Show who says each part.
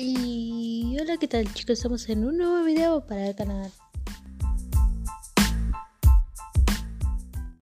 Speaker 1: Y hola, ¿qué tal chicos? Estamos en un nuevo video para el canal.